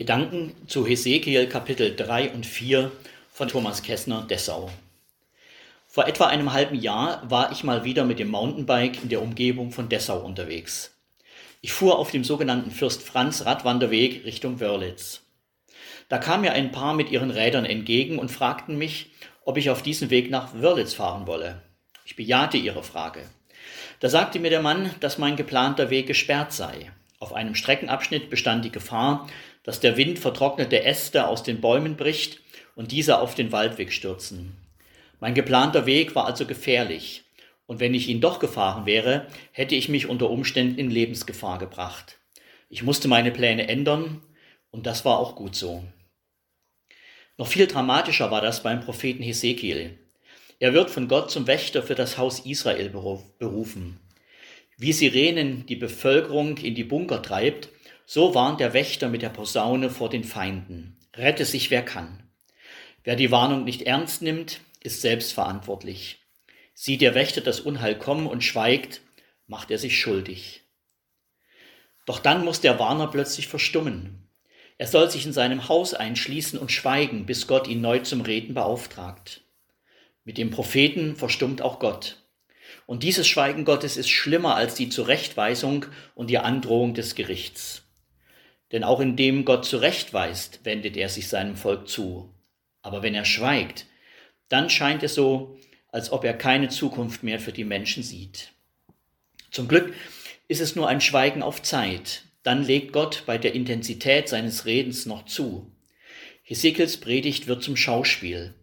Gedanken zu Hesekiel Kapitel 3 und 4 von Thomas Kessner, Dessau. Vor etwa einem halben Jahr war ich mal wieder mit dem Mountainbike in der Umgebung von Dessau unterwegs. Ich fuhr auf dem sogenannten Fürst Franz Radwanderweg Richtung Wörlitz. Da kam mir ein Paar mit ihren Rädern entgegen und fragten mich, ob ich auf diesen Weg nach Wörlitz fahren wolle. Ich bejahte ihre Frage. Da sagte mir der Mann, dass mein geplanter Weg gesperrt sei. Auf einem Streckenabschnitt bestand die Gefahr, dass der Wind vertrocknete Äste aus den Bäumen bricht und diese auf den Waldweg stürzen. Mein geplanter Weg war also gefährlich, und wenn ich ihn doch gefahren wäre, hätte ich mich unter Umständen in Lebensgefahr gebracht. Ich musste meine Pläne ändern, und das war auch gut so. Noch viel dramatischer war das beim Propheten Hesekiel. Er wird von Gott zum Wächter für das Haus Israel berufen. Wie Sirenen die Bevölkerung in die Bunker treibt, so warnt der Wächter mit der Posaune vor den Feinden. Rette sich, wer kann. Wer die Warnung nicht ernst nimmt, ist selbst verantwortlich. Sieht der Wächter das Unheil kommen und schweigt, macht er sich schuldig. Doch dann muss der Warner plötzlich verstummen. Er soll sich in seinem Haus einschließen und schweigen, bis Gott ihn neu zum Reden beauftragt. Mit dem Propheten verstummt auch Gott. Und dieses Schweigen Gottes ist schlimmer als die Zurechtweisung und die Androhung des Gerichts. Denn auch indem Gott zurechtweist, wendet er sich seinem Volk zu. Aber wenn er schweigt, dann scheint es so, als ob er keine Zukunft mehr für die Menschen sieht. Zum Glück ist es nur ein Schweigen auf Zeit. Dann legt Gott bei der Intensität seines Redens noch zu. Hesekiels Predigt wird zum Schauspiel.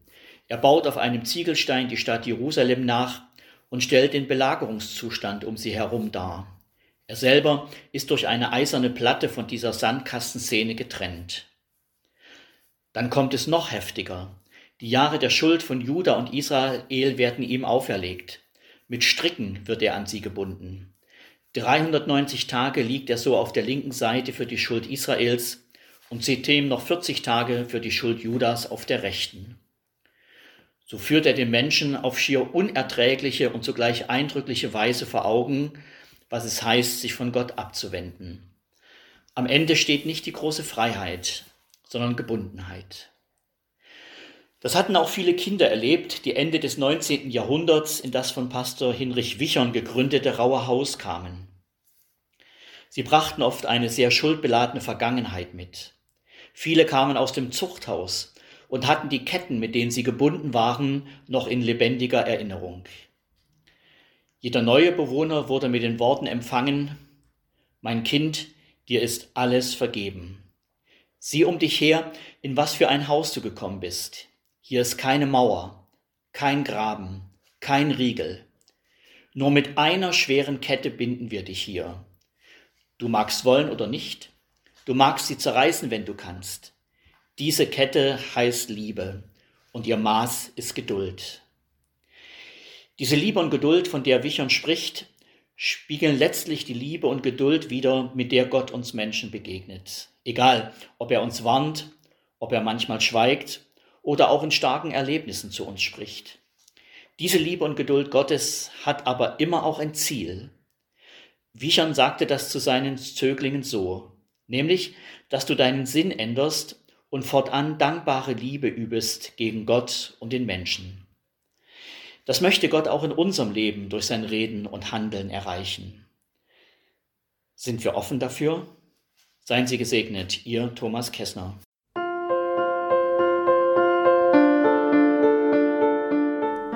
Er baut auf einem Ziegelstein die Stadt Jerusalem nach und stellt den Belagerungszustand um sie herum dar. Er selber ist durch eine eiserne Platte von dieser Sandkastenszene getrennt. Dann kommt es noch heftiger. Die Jahre der Schuld von Juda und Israel werden ihm auferlegt. Mit Stricken wird er an sie gebunden. 390 Tage liegt er so auf der linken Seite für die Schuld Israels und seitdem noch 40 Tage für die Schuld Judas auf der rechten. So führt er den Menschen auf schier unerträgliche und zugleich eindrückliche Weise vor Augen, was es heißt, sich von Gott abzuwenden. Am Ende steht nicht die große Freiheit, sondern Gebundenheit. Das hatten auch viele Kinder erlebt, die Ende des 19. Jahrhunderts in das von Pastor Hinrich Wichern gegründete Rauhe Haus kamen. Sie brachten oft eine sehr schuldbeladene Vergangenheit mit. Viele kamen aus dem Zuchthaus und hatten die Ketten, mit denen sie gebunden waren, noch in lebendiger Erinnerung. Jeder neue Bewohner wurde mit den Worten empfangen, Mein Kind, dir ist alles vergeben. Sieh um dich her, in was für ein Haus du gekommen bist. Hier ist keine Mauer, kein Graben, kein Riegel. Nur mit einer schweren Kette binden wir dich hier. Du magst wollen oder nicht, du magst sie zerreißen, wenn du kannst. Diese Kette heißt Liebe und ihr Maß ist Geduld. Diese Liebe und Geduld, von der Wichern spricht, spiegeln letztlich die Liebe und Geduld wider, mit der Gott uns Menschen begegnet. Egal, ob er uns warnt, ob er manchmal schweigt oder auch in starken Erlebnissen zu uns spricht. Diese Liebe und Geduld Gottes hat aber immer auch ein Ziel. Wichern sagte das zu seinen Zöglingen so, nämlich, dass du deinen Sinn änderst und fortan dankbare Liebe übest gegen Gott und den Menschen. Das möchte Gott auch in unserem Leben durch sein Reden und Handeln erreichen. Sind wir offen dafür? Seien Sie gesegnet, Ihr Thomas Kessner.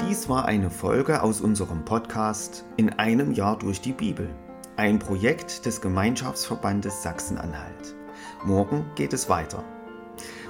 Dies war eine Folge aus unserem Podcast In einem Jahr durch die Bibel, ein Projekt des Gemeinschaftsverbandes Sachsen-Anhalt. Morgen geht es weiter.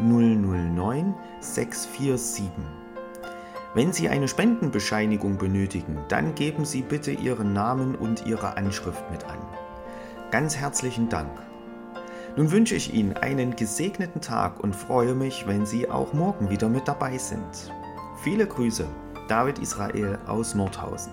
009 647. Wenn Sie eine Spendenbescheinigung benötigen, dann geben Sie bitte Ihren Namen und Ihre Anschrift mit an. Ganz herzlichen Dank. Nun wünsche ich Ihnen einen gesegneten Tag und freue mich, wenn Sie auch morgen wieder mit dabei sind. Viele Grüße, David Israel aus Nordhausen.